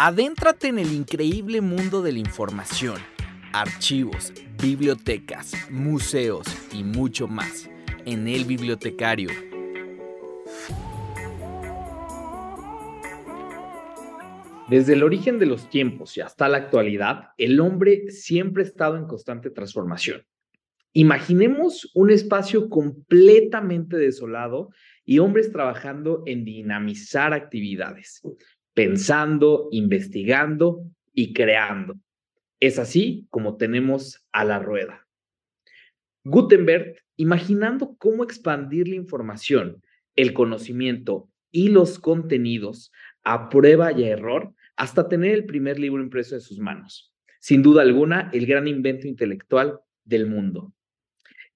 Adéntrate en el increíble mundo de la información, archivos, bibliotecas, museos y mucho más en El Bibliotecario. Desde el origen de los tiempos y hasta la actualidad, el hombre siempre ha estado en constante transformación. Imaginemos un espacio completamente desolado y hombres trabajando en dinamizar actividades, pensando, investigando y creando. Es así como tenemos a la rueda. Gutenberg, imaginando cómo expandir la información, el conocimiento y los contenidos a prueba y error hasta tener el primer libro impreso en sus manos. Sin duda alguna, el gran invento intelectual del mundo.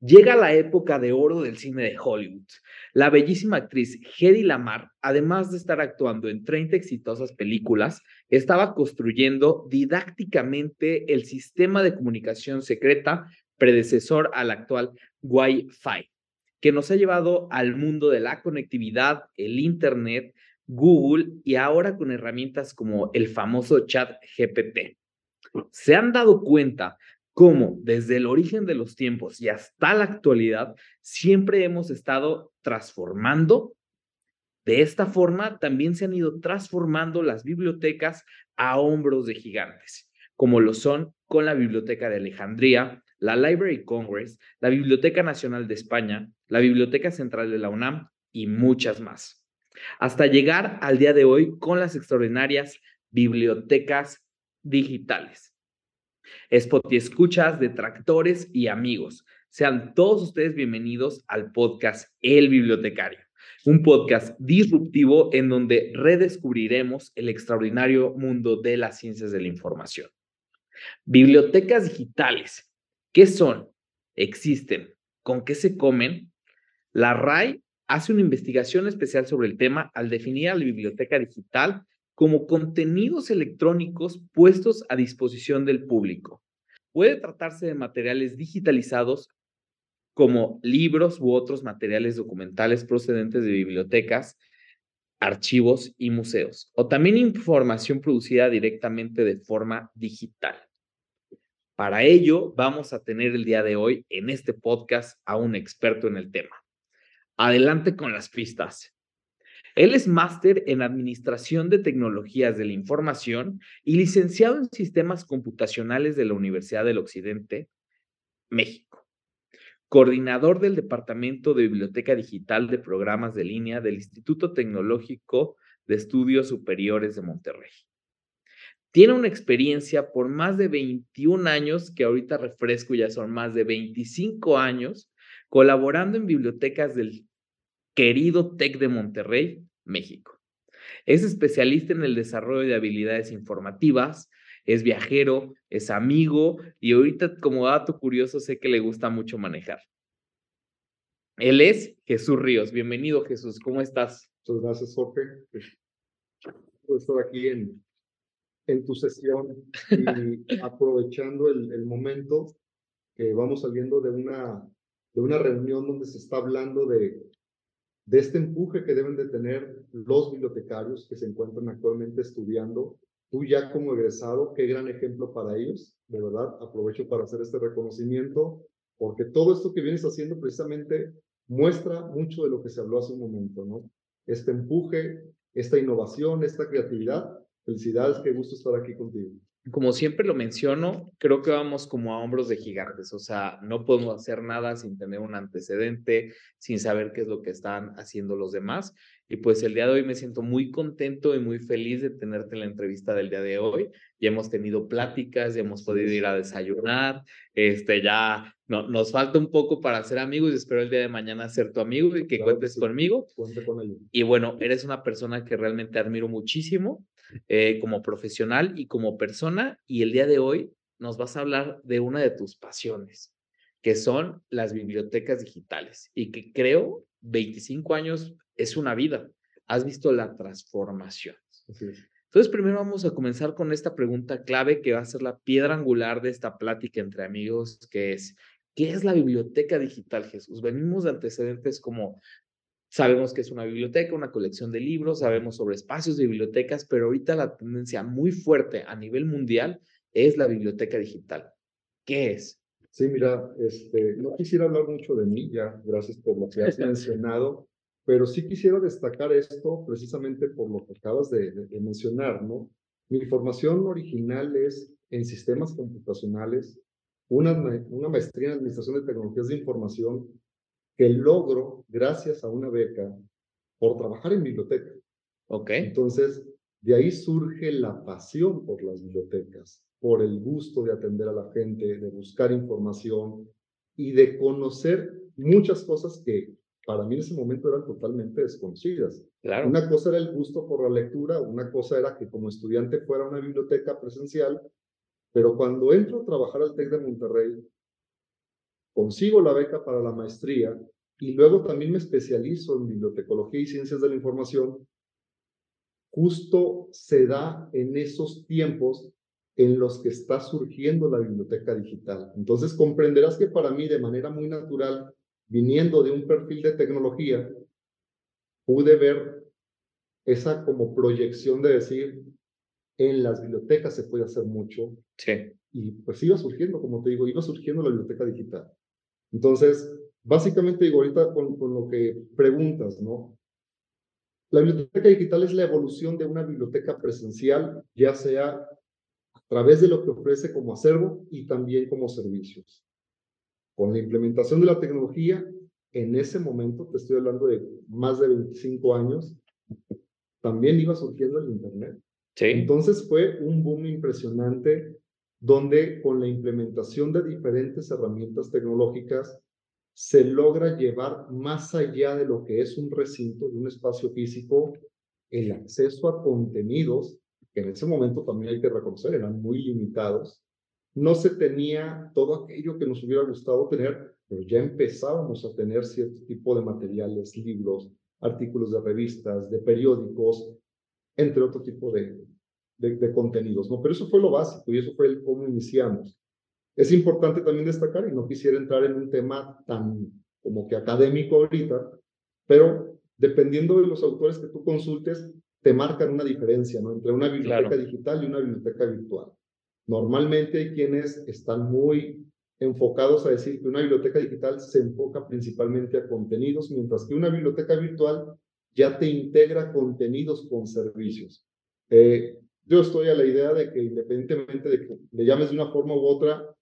Llega la época de oro del cine de Hollywood. La bellísima actriz Hedy Lamar, además de estar actuando en 30 exitosas películas, estaba construyendo didácticamente el sistema de comunicación secreta predecesor al actual Wi-Fi, que nos ha llevado al mundo de la conectividad, el Internet, Google y ahora con herramientas como el famoso chat GPT. ¿Se han dado cuenta cómo desde el origen de los tiempos y hasta la actualidad siempre hemos estado transformando. De esta forma también se han ido transformando las bibliotecas a hombros de gigantes, como lo son con la Biblioteca de Alejandría, la Library Congress, la Biblioteca Nacional de España, la Biblioteca Central de la UNAM y muchas más. Hasta llegar al día de hoy con las extraordinarias bibliotecas digitales Spot y escuchas, detractores y amigos. Sean todos ustedes bienvenidos al podcast El Bibliotecario, un podcast disruptivo en donde redescubriremos el extraordinario mundo de las ciencias de la información. Bibliotecas digitales. ¿Qué son? ¿Existen? ¿Con qué se comen? La RAI hace una investigación especial sobre el tema al definir a la biblioteca digital como contenidos electrónicos puestos a disposición del público. Puede tratarse de materiales digitalizados como libros u otros materiales documentales procedentes de bibliotecas, archivos y museos, o también información producida directamente de forma digital. Para ello, vamos a tener el día de hoy en este podcast a un experto en el tema. Adelante con las pistas. Él es máster en Administración de Tecnologías de la Información y licenciado en Sistemas Computacionales de la Universidad del Occidente, México. Coordinador del Departamento de Biblioteca Digital de Programas de Línea del Instituto Tecnológico de Estudios Superiores de Monterrey. Tiene una experiencia por más de 21 años, que ahorita refresco ya son más de 25 años, colaborando en bibliotecas del querido TEC de Monterrey, México. Es especialista en el desarrollo de habilidades informativas, es viajero, es amigo y ahorita como dato curioso sé que le gusta mucho manejar. Él es Jesús Ríos. Bienvenido Jesús, ¿cómo estás? Muchas gracias Jorge por estar aquí en, en tu sesión y aprovechando el, el momento que vamos saliendo de una, de una reunión donde se está hablando de de este empuje que deben de tener los bibliotecarios que se encuentran actualmente estudiando. Tú ya como egresado, qué gran ejemplo para ellos. De verdad, aprovecho para hacer este reconocimiento, porque todo esto que vienes haciendo precisamente muestra mucho de lo que se habló hace un momento, ¿no? Este empuje, esta innovación, esta creatividad. Felicidades, qué gusto estar aquí contigo como siempre lo menciono, creo que vamos como a hombros de gigantes, o sea, no podemos hacer nada sin tener un antecedente, sin saber qué es lo que están haciendo los demás. Y pues el día de hoy me siento muy contento y muy feliz de tenerte en la entrevista del día de hoy. Ya hemos tenido pláticas, ya hemos podido ir a desayunar, este, ya no, nos falta un poco para ser amigos y espero el día de mañana ser tu amigo y que cuentes conmigo. Cuente con. Y bueno, eres una persona que realmente admiro muchísimo eh, como profesional y como persona. Y el día de hoy nos vas a hablar de una de tus pasiones, que son las bibliotecas digitales. Y que creo 25 años es una vida. Has visto la transformación. Entonces, primero vamos a comenzar con esta pregunta clave que va a ser la piedra angular de esta plática entre amigos, que es, ¿qué es la biblioteca digital, Jesús? Venimos de antecedentes como Sabemos que es una biblioteca, una colección de libros, sabemos sobre espacios de bibliotecas, pero ahorita la tendencia muy fuerte a nivel mundial es la biblioteca digital. ¿Qué es? Sí, mira, este, no quisiera hablar mucho de mí, ya, gracias por lo que has mencionado, pero sí quisiera destacar esto precisamente por lo que acabas de, de mencionar, ¿no? Mi formación original es en sistemas computacionales, una, una maestría en administración de tecnologías de información que logro gracias a una beca por trabajar en biblioteca. Ok. Entonces, de ahí surge la pasión por las bibliotecas, por el gusto de atender a la gente, de buscar información y de conocer muchas cosas que para mí en ese momento eran totalmente desconocidas. Claro. Una cosa era el gusto por la lectura, una cosa era que como estudiante fuera a una biblioteca presencial, pero cuando entro a trabajar al TEC de Monterrey, consigo la beca para la maestría y luego también me especializo en bibliotecología y ciencias de la información, justo se da en esos tiempos en los que está surgiendo la biblioteca digital. Entonces comprenderás que para mí de manera muy natural, viniendo de un perfil de tecnología, pude ver esa como proyección de decir, en las bibliotecas se puede hacer mucho. Sí. Y pues iba surgiendo, como te digo, iba surgiendo la biblioteca digital. Entonces, básicamente digo ahorita con, con lo que preguntas, ¿no? La biblioteca digital es la evolución de una biblioteca presencial, ya sea a través de lo que ofrece como acervo y también como servicios. Con la implementación de la tecnología, en ese momento, te estoy hablando de más de 25 años, también iba surgiendo el Internet. Sí. Entonces fue un boom impresionante donde con la implementación de diferentes herramientas tecnológicas se logra llevar más allá de lo que es un recinto, de un espacio físico, el acceso a contenidos, que en ese momento también hay que reconocer, eran muy limitados. No se tenía todo aquello que nos hubiera gustado tener, pero ya empezábamos a tener cierto tipo de materiales, libros, artículos de revistas, de periódicos, entre otro tipo de, de, contenidos, ¿no? Pero eso fue lo básico y eso fue el cómo iniciamos. Es importante también destacar, y no quisiera entrar en un tema tan como que académico ahorita, pero dependiendo de los autores que tú consultes, te marcan una diferencia, ¿no? Entre una biblioteca digital y una biblioteca virtual. Normalmente hay quienes están muy enfocados a decir que una biblioteca digital se enfoca principalmente a contenidos, mientras que una biblioteca virtual ya te integra contenidos con servicios. Eh, yo estoy a la idea de que independientemente de que le llames de una forma u otra,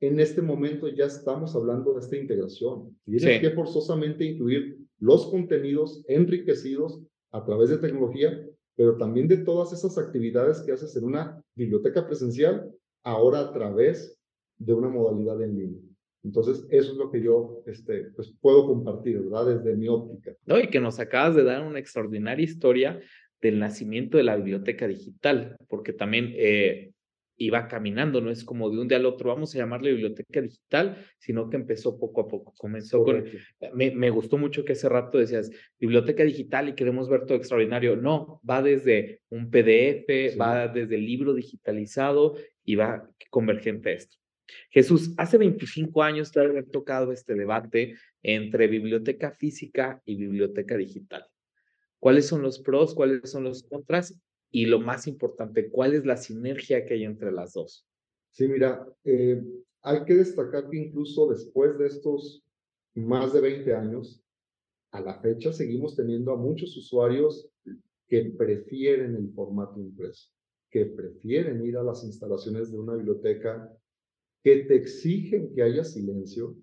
en este momento ya estamos hablando de esta integración. Tienes que forzosamente incluir los contenidos enriquecidos a través de tecnología, pero también de todas esas actividades que haces en una biblioteca presencial, ahora a través de una modalidad en línea. Entonces, eso es lo que yo este, pues, puedo compartir, ¿verdad? Desde mi óptica. No, y que nos acabas de dar una extraordinaria historia del nacimiento de la biblioteca digital, porque también eh, iba caminando, no es como de un día al otro, vamos a llamarle biblioteca digital, sino que empezó poco a poco. Comenzó con, me, me, gustó mucho que hace rato decías, biblioteca digital y queremos ver todo extraordinario. No, va desde un PDF, va desde el libro digitalizado y va convergente a esto. Jesús, hace 25 años te había tocado este debate entre biblioteca física y biblioteca digital. ¿Cuáles son los pros? ¿Cuáles son los contras? Y lo más importante, ¿cuál es la sinergia que hay entre las dos? Sí, mira, eh, hay que destacar que incluso después de estos más de 20 años, a la fecha seguimos teniendo a muchos usuarios que prefieren el formato impreso, que prefieren ir a las instalaciones de una biblioteca que te exigen que haya silencio,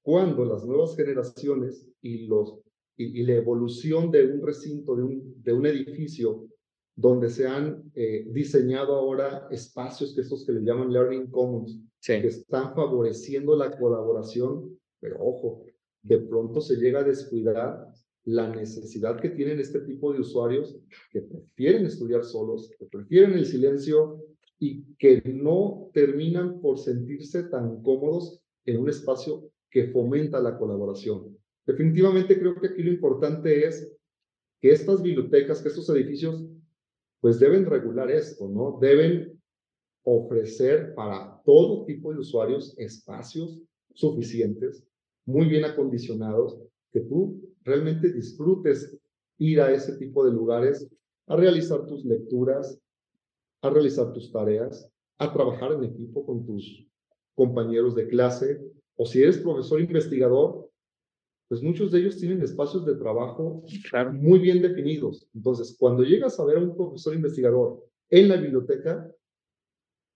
cuando las nuevas generaciones y, los, y, la evolución de un recinto, de un, de un edificio, donde se han eh, diseñado ahora espacios que estos que le llaman Learning Commons, que están favoreciendo la colaboración, pero ojo, de pronto se llega a descuidar la necesidad que tienen este tipo de usuarios que prefieren estudiar solos, que prefieren el silencio y que no terminan por sentirse tan cómodos en un espacio que fomenta la colaboración. Definitivamente creo que aquí lo importante es que estas bibliotecas, que estos edificios, pues deben regular esto, ¿no? Deben ofrecer para todo tipo de usuarios espacios suficientes, muy bien acondicionados, que tú realmente disfrutes ir a ese tipo de lugares a realizar tus lecturas, a realizar tus tareas, a trabajar en equipo con tus compañeros de clase, o si eres profesor investigador, pues muchos de ellos tienen espacios de trabajo muy bien definidos. Entonces, cuando llegas a ver a un profesor investigador en la biblioteca,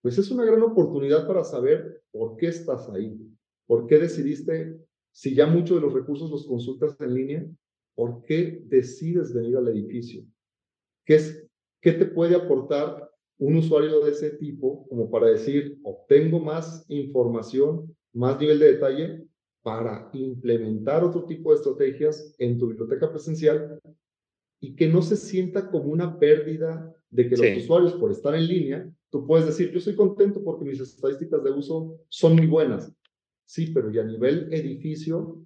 pues es una gran oportunidad para saber por qué estás ahí, por qué decidiste, si ya muchos de los recursos los consultas en línea, por qué decides venir al edificio. ¿Qué, es, qué te puede aportar un usuario de ese tipo como para decir, obtengo más información, más nivel de detalle para implementar otro tipo de estrategias en tu biblioteca presencial y que no se sienta como una pérdida de que los usuarios, por estar en línea, tú puedes decir, yo soy contento porque mis estadísticas de uso son muy buenas. Sí, pero y a nivel edificio,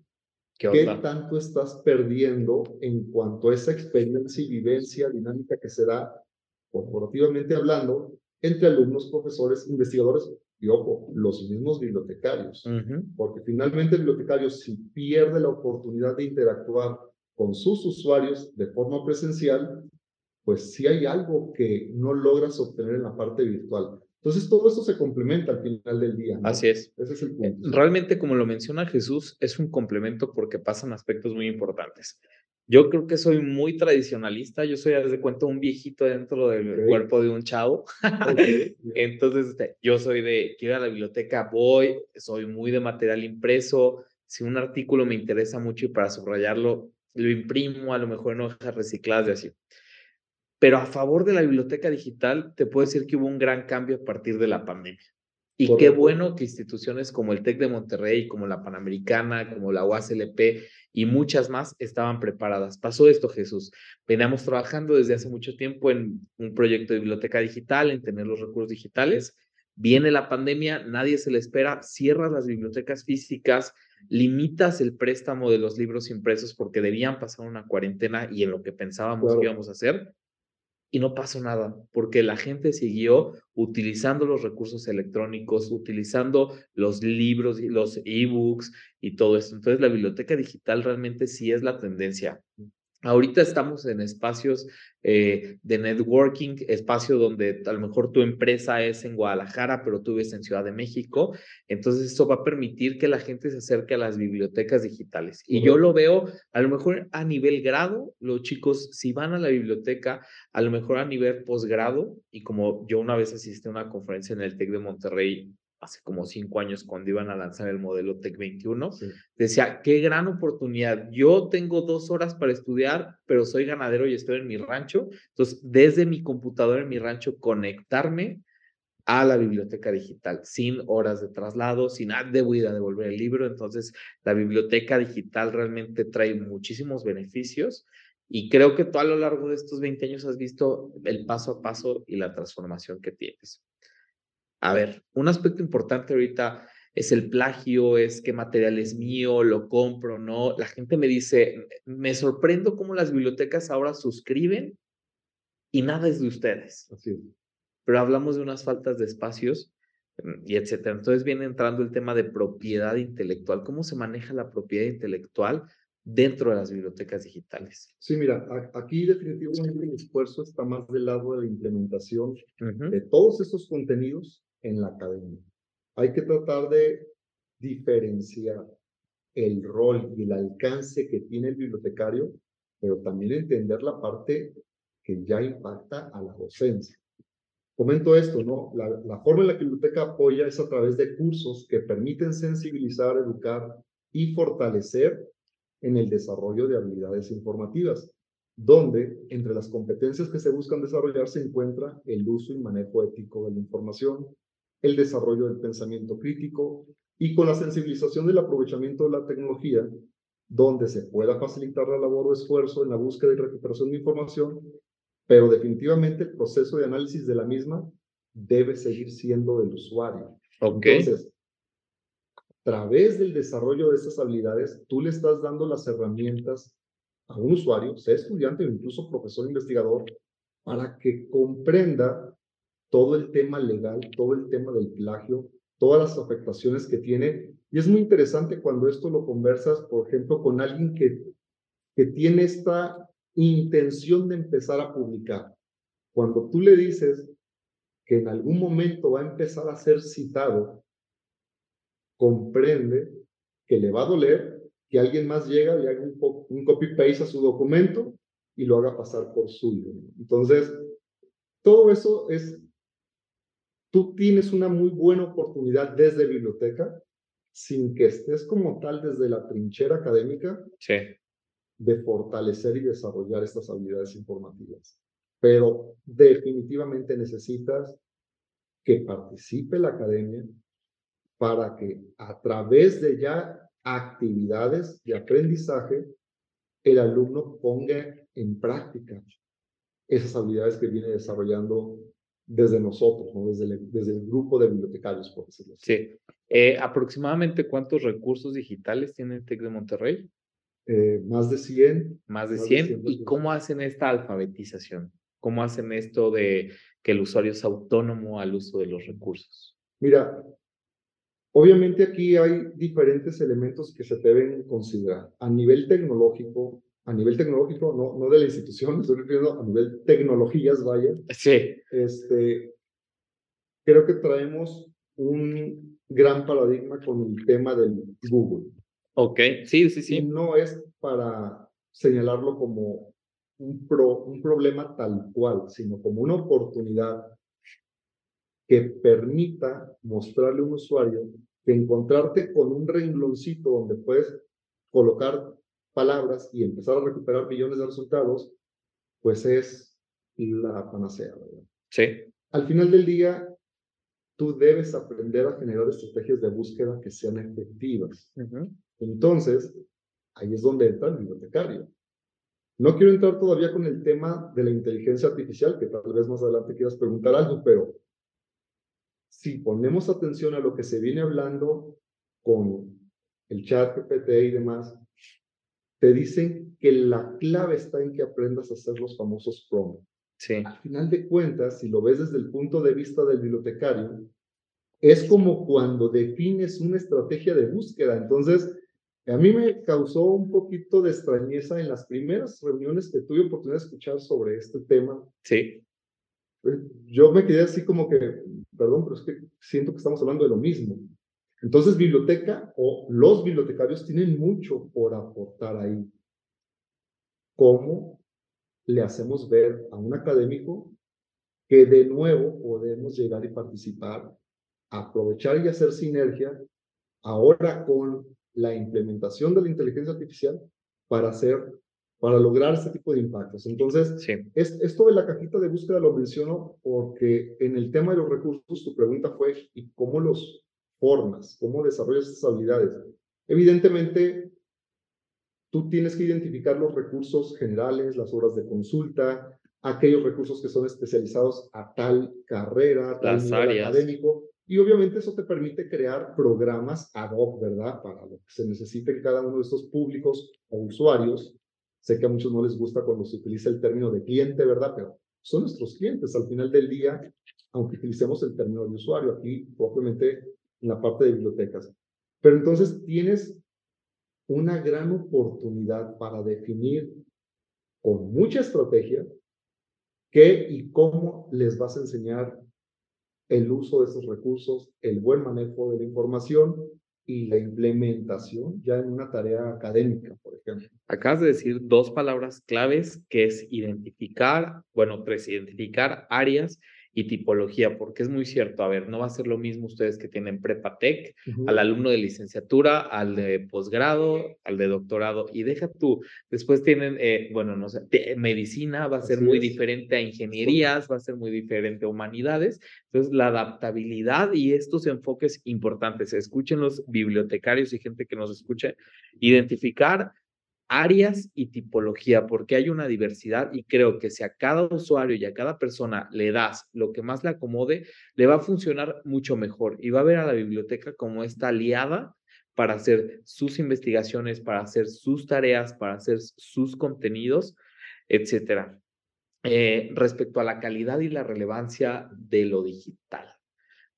¿Qué, ¿qué tanto estás perdiendo en cuanto a esa experiencia y vivencia dinámica que se da corporativamente hablando, entre alumnos, profesores, investigadores y, ojo, los mismos bibliotecarios. Porque finalmente el bibliotecario, si pierde la oportunidad de interactuar con sus usuarios de forma presencial, pues sí hay algo que no logras obtener en la parte virtual. Entonces, todo esto se complementa al final del día. Así es. Ese es el punto. Realmente, como lo menciona Jesús, es un complemento porque pasan aspectos muy importantes. Yo creo que soy muy tradicionalista, yo soy, de cuenta, un viejito dentro del cuerpo de un chavo. Entonces, este, yo soy de, quiero ir a la biblioteca, voy, soy muy de material impreso. Si un artículo me interesa mucho y para subrayarlo, lo imprimo, a lo mejor en hojas recicladas y así. Pero a favor de la biblioteca digital, te puedo decir que hubo un gran cambio a partir de la pandemia. Y qué bueno que instituciones como el TEC de Monterrey, como la Panamericana, como la UASLP y muchas más estaban preparadas. Pasó esto, Jesús. Veníamos trabajando desde hace mucho tiempo en un proyecto de biblioteca digital, en tener los recursos digitales. Viene la pandemia, nadie se le espera, cierras las bibliotecas físicas, limitas el préstamo de los libros impresos porque debían pasar una cuarentena y en lo que pensábamos que íbamos a hacer y no pasó nada, porque la gente siguió utilizando los recursos electrónicos, utilizando los libros y los ebooks y todo esto. Entonces, la biblioteca digital realmente sí es la tendencia. Ahorita estamos en espacios eh, de networking, espacio donde a lo mejor tu empresa es en Guadalajara, pero tú vives en Ciudad de México. Entonces, esto va a permitir que la gente se acerque a las bibliotecas digitales. Y yo lo veo a lo mejor a nivel grado, los chicos, si van a la biblioteca, a lo mejor a nivel posgrado, y como yo una vez asistí a una conferencia en el TEC de Monterrey hace como cinco años cuando iban a lanzar el modelo Tech 21, decía, qué gran oportunidad. Yo tengo dos horas para estudiar, pero soy ganadero y estoy en mi rancho. Entonces, desde mi computadora en mi rancho, conectarme a la biblioteca digital, sin horas de traslado, sin debo ir a devolver el libro. Entonces, la biblioteca digital realmente trae muchísimos beneficios y creo que tú a lo largo de estos 20 años has visto el paso a paso y la transformación que tienes. A ver, un aspecto importante ahorita es el plagio, es qué material es mío, lo compro, ¿no? La gente me dice, me sorprendo cómo las bibliotecas ahora suscriben y nada es de ustedes. Así Pero hablamos de unas faltas de espacios mm, y etcétera. Entonces viene entrando el tema de propiedad intelectual. ¿Cómo se maneja la propiedad intelectual dentro de las bibliotecas digitales? Sí, mira, aquí definitivamente el esfuerzo está más del lado de la implementación de todos estos contenidos en la academia. Hay que tratar de diferenciar el rol y el alcance que tiene el bibliotecario, pero también entender la parte que ya impacta a la docencia. Comento esto, ¿no? La, la forma en la que la biblioteca apoya es a través de cursos que permiten sensibilizar, educar y fortalecer en el desarrollo de habilidades informativas, donde entre las competencias que se buscan desarrollar se encuentra el uso y manejo ético de la información, el desarrollo del pensamiento crítico y con la sensibilización del aprovechamiento de la tecnología, donde se pueda facilitar la labor o esfuerzo en la búsqueda y recuperación de información, pero definitivamente el proceso de análisis de la misma debe seguir siendo del usuario. Entonces, a través del desarrollo de estas habilidades, tú le estás dando las herramientas a un usuario, sea estudiante o incluso profesor investigador, para que comprenda todo el tema legal, todo el tema del plagio, todas las afectaciones que tiene. Y es muy interesante cuando esto lo conversas, por ejemplo, con alguien que que tiene esta intención de empezar a publicar. Cuando tú le dices que en algún momento va a empezar a ser citado, comprende que le va a doler que alguien más llega, le haga un, copy-paste a su documento y lo haga pasar por suyo. Entonces, todo eso es, tú tienes una muy buena oportunidad desde biblioteca, sin que estés como tal desde la trinchera académica, sí. de fortalecer y desarrollar estas habilidades informativas. Pero definitivamente necesitas que participe la academia para que a través de ya actividades de aprendizaje, el alumno ponga en práctica esas habilidades que viene desarrollando desde nosotros, ¿no? desde, el, desde el grupo de bibliotecarios, por decirlo así. Sí. Eh, ¿Aproximadamente cuántos recursos digitales tiene el TEC de Monterrey? Eh, más de 100. Más de 100. ¿Y cómo hacen esta alfabetización? ¿Cómo hacen esto de que el usuario es autónomo al uso de los recursos? Mira, obviamente aquí hay diferentes elementos que se deben considerar. A nivel tecnológico, a nivel tecnológico, no, no de la institución, estoy refiriendo a nivel tecnologías, vaya. Sí. Este, creo que traemos un gran paradigma con el tema del Google. Ok, sí, sí, sí. no es para señalarlo como un, pro, un problema tal cual, sino como una oportunidad que permita mostrarle a un usuario que encontrarte con un rengloncito donde puedes colocar palabras y empezar a recuperar millones de resultados, pues es la panacea, ¿verdad? Sí. Al final del día, tú debes aprender a generar estrategias de búsqueda que sean efectivas. Entonces, ahí es donde entra el bibliotecario. No quiero entrar todavía con el tema de la inteligencia artificial, que tal vez más adelante quieras preguntar algo, pero si ponemos atención a lo que se viene hablando con el chat GPT y demás, te dicen que la clave está en que aprendas a hacer los famosos prompts. Sí. Al final de cuentas, si lo ves desde el punto de vista del bibliotecario, es como cuando defines una estrategia de búsqueda. Entonces, a mí me causó un poquito de extrañeza en las primeras reuniones que tuve oportunidad de escuchar sobre este tema. Sí. Pues, yo me quedé así como que, perdón, pero es que siento que estamos hablando de lo mismo. Entonces, biblioteca o los bibliotecarios tienen mucho por aportar ahí. ¿Cómo le hacemos ver a un académico que de nuevo podemos llegar y participar, aprovechar y hacer sinergia ahora con la implementación de la inteligencia artificial para hacer, para lograr este tipo de impactos. Entonces, sí. es, esto de la cajita de búsqueda lo menciono porque en el tema de los recursos, tu pregunta fue, ¿y cómo los formas? ¿Cómo desarrollas estas habilidades? Evidentemente, tú tienes que identificar los recursos generales, las horas de consulta, aquellos recursos que son especializados a tal carrera, tal nivel académico, y obviamente eso te permite crear programas ad hoc, ¿verdad? Para lo que se necesite en cada uno de estos públicos o usuarios. Sé que a muchos no les gusta cuando se utiliza el término de cliente, ¿verdad? Pero son nuestros clientes al final del día, aunque utilicemos el término de usuario aquí, propiamente en la parte de bibliotecas. Pero entonces tienes una gran oportunidad para definir con mucha estrategia qué y cómo les vas a enseñar el uso de esos recursos, el buen manejo de la información y la implementación ya en una tarea académica, por ejemplo. Acabas de decir dos palabras claves que es identificar, bueno, tres, identificar áreas y tipología, porque es muy cierto, a ver, no va a ser lo mismo ustedes que tienen Prepatec, al alumno de licenciatura, al de posgrado, al de doctorado, y deja tú, después tienen, eh, bueno, no sé, medicina va a ser muy diferente a ingenierías, va a ser muy diferente a humanidades, entonces la adaptabilidad y estos enfoques importantes, escuchen los bibliotecarios y gente que nos escuche, identificar áreas y tipología, porque hay una diversidad y creo que si a cada usuario y a cada persona le das lo que más le acomode, le va a funcionar mucho mejor y va a ver a la biblioteca como esta aliada para hacer sus investigaciones, para hacer sus tareas, para hacer sus contenidos, etcétera. Eh, respecto a la calidad y la relevancia de lo digital.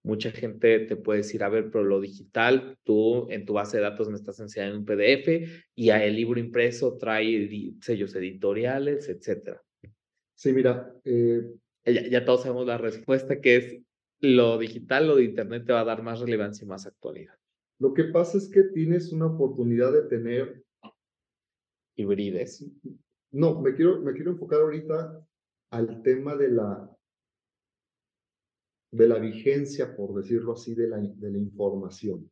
Mucha gente te puede decir, a ver, pero lo digital, tú en tu base de datos me estás enseñando un PDF y el libro impreso trae sellos editoriales, etcétera. Sí, mira. Eh, ya, ya todos sabemos la respuesta que es lo digital, lo de Internet te va a dar más relevancia y más actualidad. Lo que pasa es que tienes una oportunidad de tener hibrides. No, me quiero, me quiero enfocar ahorita al tema de la de la vigencia, por decirlo así, de la, de la información.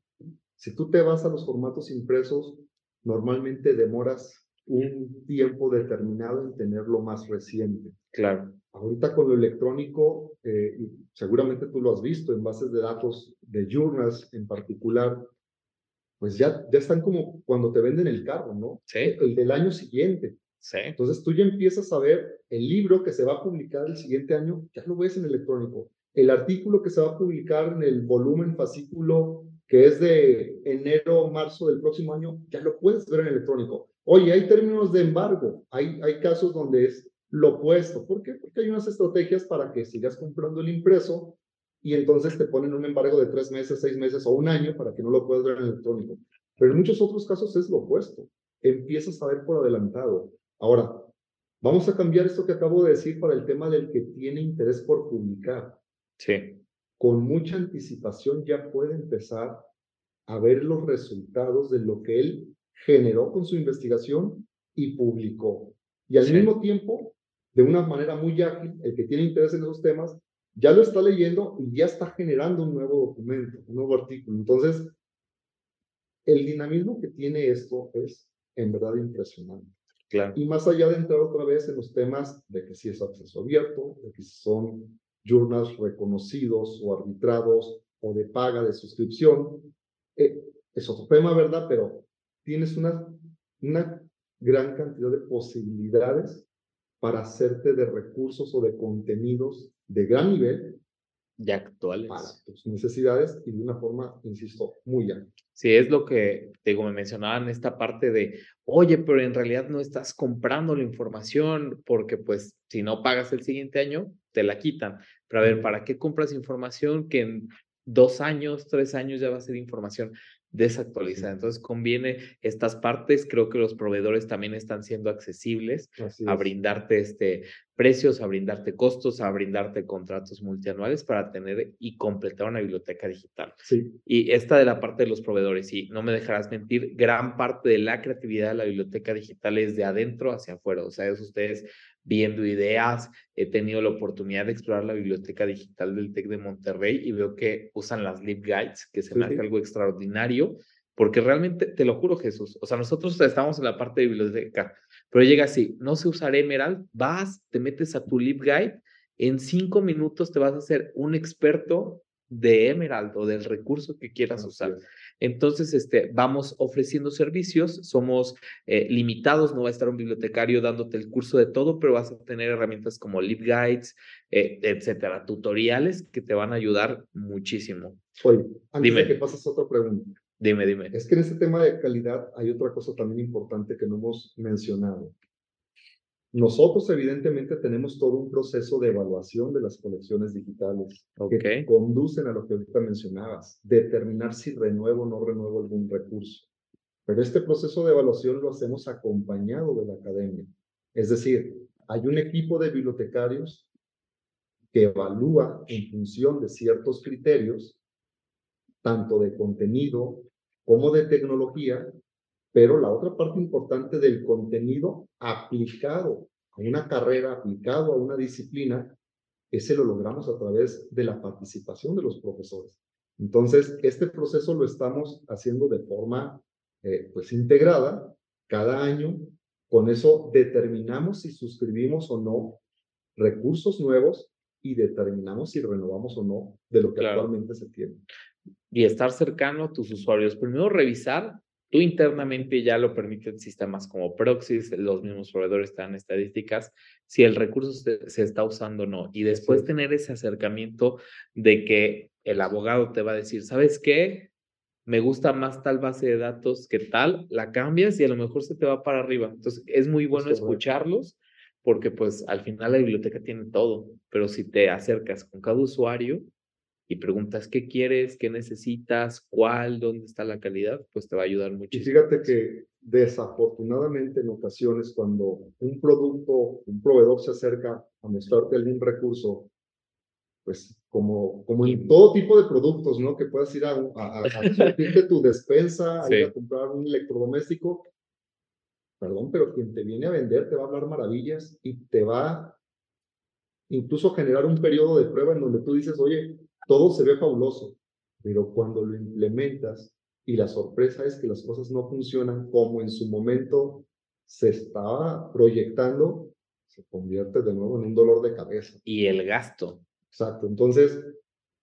Si tú te vas a los formatos impresos, normalmente demoras un tiempo determinado en tenerlo más reciente. Claro. Ahorita con lo electrónico, eh, seguramente tú lo has visto en bases de datos de journals en particular, pues ya, ya están como cuando te venden el carro, ¿no? Sí. El del año siguiente. Sí. Entonces tú ya empiezas a ver el libro que se va a publicar el siguiente año, ya lo ves en electrónico el artículo que se va a publicar en el volumen fascículo que es de enero, marzo del próximo año, ya lo puedes ver en electrónico. Oye, hay términos de embargo, hay, hay casos donde es lo opuesto. ¿Por qué? Porque hay unas estrategias para que sigas comprando el impreso y entonces te ponen un embargo de tres meses, seis meses o un año para que no lo puedas ver en electrónico. Pero en muchos otros casos es lo opuesto. Empiezas a ver por adelantado. Ahora, vamos a cambiar esto que acabo de decir para el tema del que tiene interés por publicar. Sí. Con mucha anticipación ya puede empezar a ver los resultados de lo que él generó con su investigación y publicó. Y al mismo tiempo, de una manera muy ágil, el que tiene interés en esos temas ya lo está leyendo y ya está generando un nuevo documento, un nuevo artículo. Entonces, el dinamismo que tiene esto es en verdad impresionante. Claro. Y más allá de entrar otra vez en los temas de que si es acceso abierto, de que son journals reconocidos o arbitrados o de paga de suscripción. Eh, es otro tema, ¿verdad? Pero tienes una, una gran cantidad de posibilidades para hacerte de recursos o de contenidos de gran nivel de actuales. Para tus necesidades y de una forma, insisto, muy amplia. Sí, es lo que, digo, me mencionaban esta parte de, oye, pero en realidad no estás comprando la información porque pues si no pagas el siguiente año, te la quitan. Pero a ver, ¿para qué compras información que en dos años, tres años ya va a ser información desactualizada. Entonces conviene estas partes, creo que los proveedores también están siendo accesibles a brindarte este precios, a brindarte costos, a brindarte contratos multianuales para tener y completar una biblioteca digital. Sí. Y esta de la parte de los proveedores, y no me dejarás mentir, gran parte de la creatividad de la biblioteca digital es de adentro hacia afuera. O sea, es ustedes viendo ideas. He tenido la oportunidad de explorar la biblioteca digital del TEC de Monterrey y veo que usan las LibGuides, que se me hace algo extraordinario, porque realmente, te lo juro Jesús, o sea, nosotros estamos en la parte de biblioteca, pero llega así, no sé usar Emerald, vas, te metes a tu LibGuide, en cinco minutos te vas a hacer un experto de Emerald o del recurso que quieras usar. Entonces, este, vamos ofreciendo servicios, somos eh, limitados, no va a estar un bibliotecario dándote el curso de todo, pero vas a tener herramientas como LibGuides, eh, etcétera, tutoriales que te van a ayudar muchísimo. Oye, antes de que pases otra pregunta. Dime, dime. Es que en este tema de calidad hay otra cosa también importante que no hemos mencionado. Nosotros evidentemente tenemos todo un proceso de evaluación de las colecciones digitales que conducen a lo que ahorita mencionabas, determinar si renuevo o no renuevo algún recurso. Pero este proceso de evaluación lo hacemos acompañado de la academia. Es decir, hay un equipo de bibliotecarios que evalúa en función de ciertos criterios, tanto de contenido como de tecnología, pero la otra parte importante del contenido aplicado a una carrera, aplicado a una disciplina, ese lo logramos a través de la participación de los profesores. Entonces, este proceso lo estamos haciendo de forma eh, pues integrada cada año. Con eso determinamos si suscribimos o no recursos nuevos y determinamos si renovamos o no de lo que actualmente se tiene. Y estar cercano a tus usuarios. Primero revisar Tú internamente ya lo permiten sistemas como Proxys, los mismos proveedores te dan estadísticas, si el recurso se, está usando o no. Y después tener ese acercamiento de que el abogado te va a decir, ¿sabes qué? Me gusta más tal base de datos que tal, la cambias y a lo mejor se te va para arriba. Entonces, es muy bueno escucharlos porque pues al final la biblioteca tiene todo, pero si te acercas con cada usuario, y preguntas qué quieres, qué necesitas, cuál, dónde está la calidad, pues te va a ayudar muchísimo. Y fíjate que desafortunadamente en ocasiones cuando un producto, un proveedor se acerca a mostrarte algún recurso, pues como, como en todo tipo de productos, ¿no? Que puedas ir a, a, a, tu despensa, a ir a comprar un electrodoméstico. Perdón, pero quien te viene a vender te va a hablar maravillas y te va incluso a generar un periodo de prueba en donde tú dices, oye, todo se ve fabuloso, pero cuando lo implementas y la sorpresa es que las cosas no funcionan como en su momento se estaba proyectando, se convierte de nuevo en un dolor de cabeza. Y el gasto. Exacto. Entonces,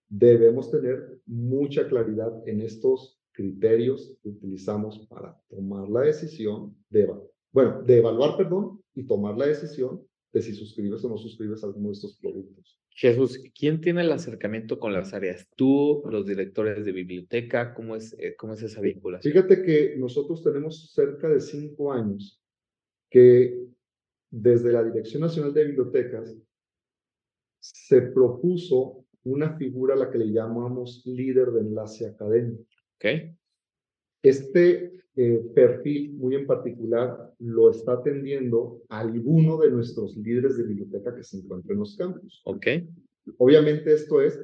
debemos tener mucha claridad en estos criterios que utilizamos para tomar la decisión de, bueno, de evaluar, perdón, y tomar la decisión de si suscribes o no suscribes a alguno de estos productos. Jesús, ¿quién tiene el acercamiento con las áreas? ¿Tú, los directores de biblioteca? ¿Cómo es, eh, cómo es esa vinculación? Fíjate que nosotros tenemos cerca de cinco años que desde la Dirección Nacional de Bibliotecas se propuso una figura a la que le llamamos líder de enlace académico. Okay. Este eh, perfil muy en particular lo está atendiendo alguno de nuestros líderes de biblioteca que se encuentran en los campus. Ok. Obviamente esto es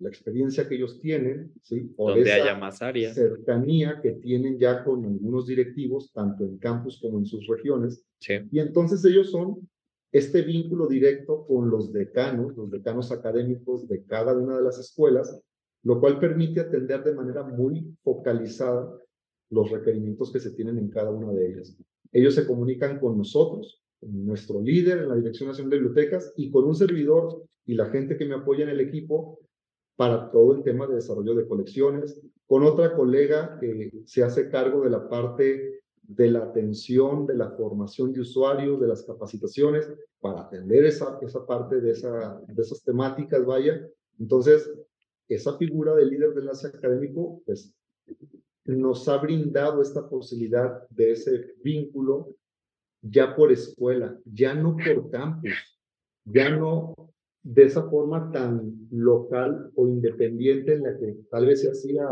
la experiencia que ellos tienen, ¿sí? O Donde haya más áreas. cercanía que tienen ya con algunos directivos, tanto en campus como en sus regiones. Sí. Y entonces ellos son este vínculo directo con los decanos, los decanos académicos de cada una de las escuelas, lo cual permite atender de manera muy focalizada los requerimientos que se tienen en cada una de ellas. Ellos se comunican con nosotros, con nuestro líder en la Dirección Nacional de Bibliotecas y con un servidor y la gente que me apoya en el equipo para todo el tema de desarrollo de colecciones, con otra colega que se hace cargo de la parte de la atención, de la formación de usuarios, de las capacitaciones, para atender esa, esa parte de, esa, de esas temáticas, vaya. Entonces, esa figura de líder de enlace académico, pues nos ha brindado esta posibilidad de ese vínculo ya por escuela, ya no por campus, ya no de esa forma tan local o independiente en la que tal vez se hacía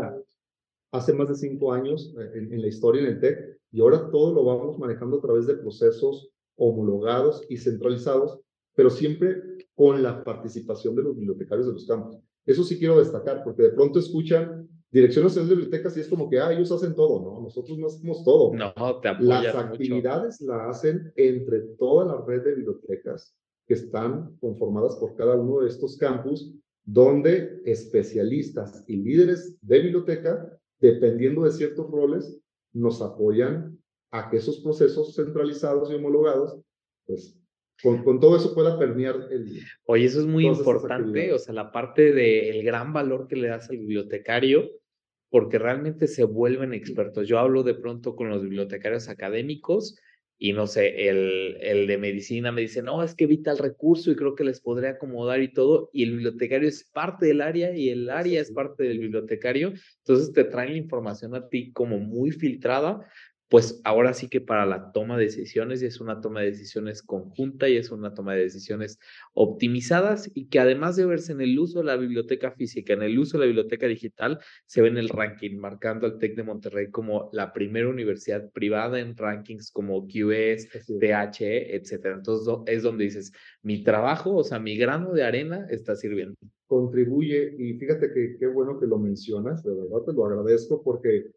hace más de cinco años eh, en, la historia en el TEC, y ahora todo lo vamos manejando a través de procesos homologados y centralizados, pero siempre con la participación de los bibliotecarios de los campos. Eso sí quiero destacar, porque de pronto escuchan Dirección Nacional de Bibliotecas y es como que, ah, ellos hacen todo, ¿no? Nosotros no hacemos todo. No, te Las actividades la hacen entre toda la red de bibliotecas que están conformadas por cada uno de estos campus, donde especialistas y líderes de biblioteca, dependiendo de ciertos roles, nos apoyan a que esos procesos centralizados y homologados, pues con, todo eso pueda permear el... Oye, eso es muy importante, o sea, la parte del gran valor que le das al bibliotecario, porque realmente se vuelven expertos. Yo hablo de pronto con los bibliotecarios académicos y no sé, el, el de medicina me dice, no, es que evita el recurso y creo que les podría acomodar y todo, y el bibliotecario es parte del área y el área es parte del bibliotecario, entonces te traen la información a ti como muy filtrada pues ahora sí que para la toma de decisiones y es una toma de decisiones conjunta y es una toma de decisiones optimizadas y que además de verse en el uso de la biblioteca física, en el uso de la biblioteca digital, se ve en el ranking, marcando al TEC de Monterrey como la primera universidad privada en rankings como QS, THE, etcétera. Entonces es donde dices, mi trabajo, o sea, mi grano de arena está sirviendo. Contribuye y fíjate que qué bueno que lo mencionas, de verdad te lo agradezco porque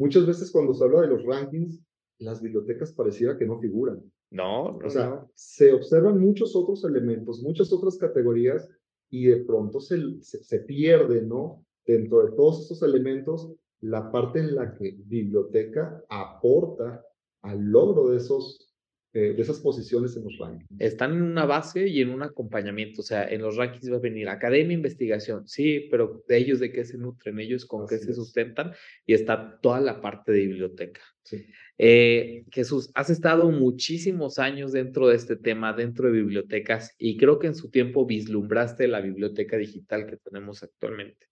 Muchas veces cuando se habla de los rankings, las bibliotecas pareciera que no figuran. No, o sea, se observan muchos otros elementos, muchas otras categorías y de pronto se, se, pierde, ¿no? Dentro de todos esos elementos, la parte en la que biblioteca aporta al logro de esos eh, de esas posiciones en los rankings. Están en una base y en un acompañamiento, o sea, en los rankings va a venir academia, investigación, sí, pero de ellos de qué se nutren, ellos con qué se sustentan y está toda la parte de biblioteca. Sí. Eh, Jesús, has estado muchísimos años dentro de este tema, dentro de bibliotecas y creo que en su tiempo vislumbraste la biblioteca digital que tenemos actualmente.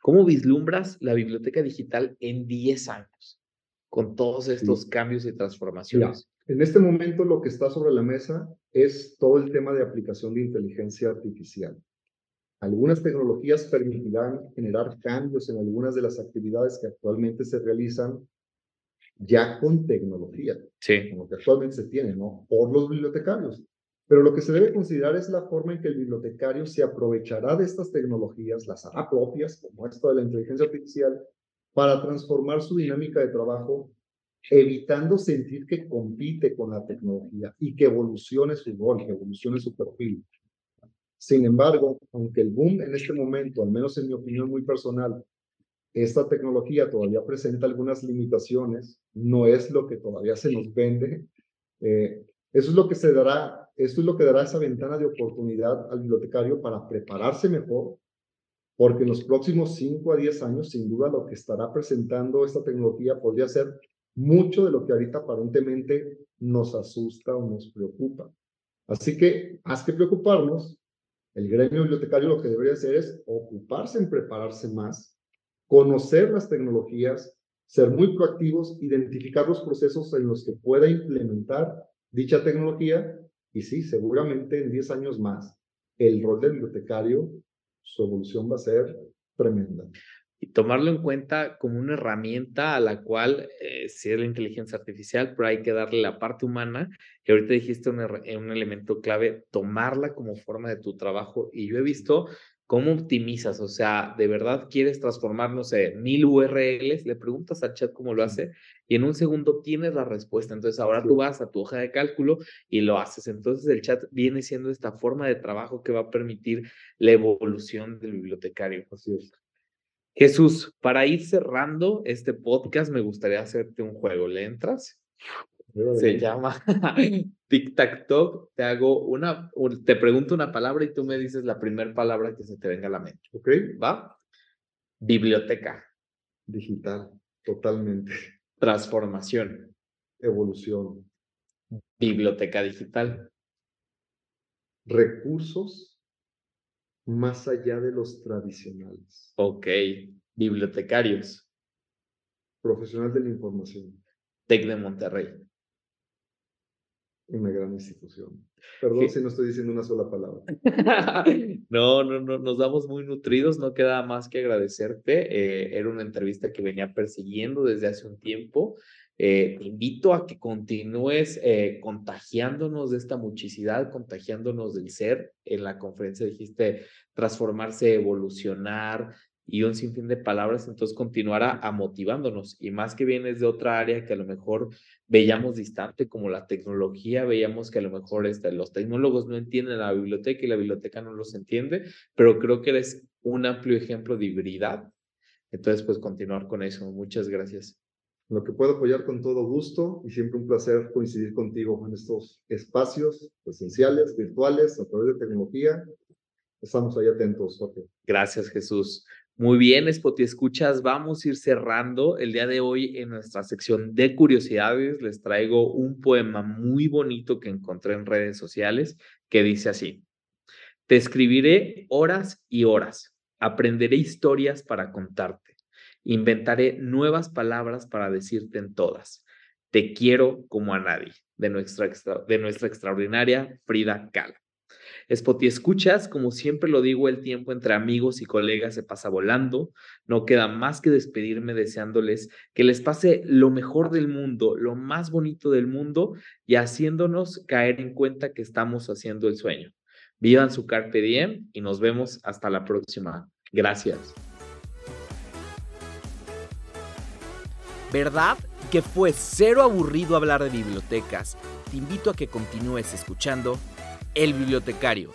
¿Cómo vislumbras la biblioteca digital en 10 años con todos estos cambios y transformaciones? En este momento lo que está sobre la mesa es todo el tema de aplicación de inteligencia artificial. Algunas tecnologías permitirán generar cambios en algunas de las actividades que actualmente se realizan ya con tecnología, sí. como que actualmente se tiene, ¿no? Por los bibliotecarios. Pero lo que se debe considerar es la forma en que el bibliotecario se aprovechará de estas tecnologías, las hará propias, como esto de la inteligencia artificial, para transformar su dinámica de trabajo, evitando sentir que compite con la tecnología y que evolucione su rol, que evolucione su perfil. Sin embargo, aunque el boom en este momento, al menos en mi opinión muy personal, esta tecnología todavía presenta algunas limitaciones, no es lo que todavía se nos vende. Eh, eso es lo que se dará, esto es lo que dará esa ventana de oportunidad al bibliotecario para prepararse mejor, porque en los próximos 5 a 10 años, sin duda, lo que estará presentando esta tecnología podría ser mucho de lo que ahorita aparentemente nos asusta o nos preocupa. Así que, más que preocuparnos, el gremio bibliotecario lo que debería hacer es ocuparse en prepararse más, conocer las tecnologías, ser muy proactivos, identificar los procesos en los que pueda implementar dicha tecnología y sí, seguramente en 10 años más, el rol del bibliotecario, su evolución va a ser tremenda y tomarlo en cuenta como una herramienta a la cual eh, sí es la inteligencia artificial, pero hay que darle la parte humana. Y ahorita dijiste un, un, elemento clave, tomarla como forma de tu trabajo. Y yo he visto cómo optimizas, o sea, de verdad quieres transformar, no sé, mil URLs, le preguntas al chat cómo lo hace y en un segundo tienes la respuesta. Entonces ahora tú vas a tu hoja de cálculo y lo haces. Entonces el chat viene siendo esta forma de trabajo que va a permitir la evolución del bibliotecario. Así es. Jesús, para ir cerrando este podcast, me gustaría hacerte un juego. ¿Le entras? Se llama Tic Tac Toc. Te hago una, te pregunto una palabra y tú me dices la primera palabra que se te venga a la mente. ¿Ok? ¿Va? Biblioteca. Digital, totalmente. Transformación. Evolución. Biblioteca digital. Recursos más allá de los tradicionales. Ok, bibliotecarios. Profesional de la información. TEC de Monterrey. Una gran institución. Perdón si no estoy diciendo una sola palabra. no, no, no, nos damos muy nutridos, no queda más que agradecerte. Eh, era una entrevista que venía persiguiendo desde hace un tiempo. Eh, te invito a que continúes eh, contagiándonos de esta muchicidad, contagiándonos del ser. En la conferencia dijiste transformarse, evolucionar y un sinfín de palabras, entonces continuará a motivándonos. Y más que vienes de otra área que a lo mejor veíamos distante, como la tecnología, veíamos que a lo mejor este, los tecnólogos no entienden la biblioteca y la biblioteca no los entiende, pero creo que eres un amplio ejemplo de hibridad. Entonces, pues continuar con eso. Muchas gracias lo que puedo apoyar con todo gusto y siempre un placer coincidir contigo en estos espacios presenciales, virtuales, a través de tecnología. Estamos ahí atentos, Jorge. Gracias, Jesús. Muy bien, Spoti Escuchas, vamos a ir cerrando el día de hoy en nuestra sección de curiosidades. Les traigo un poema muy bonito que encontré en redes sociales que dice así: Te escribiré horas y horas, aprenderé historias para contarte Inventaré nuevas palabras para decirte en todas. Te quiero como a nadie, de nuestra, de nuestra extraordinaria Frida Kahlo. Spoti escuchas, como siempre lo digo, el tiempo entre amigos y colegas se pasa volando. No queda más que despedirme deseándoles que les pase lo mejor del mundo, lo más bonito del mundo y haciéndonos caer en cuenta que estamos haciendo el sueño. Vivan su carpe diem y nos vemos hasta la próxima. Gracias. ¿Verdad que fue cero aburrido hablar de bibliotecas? Te invito a que continúes escuchando El Bibliotecario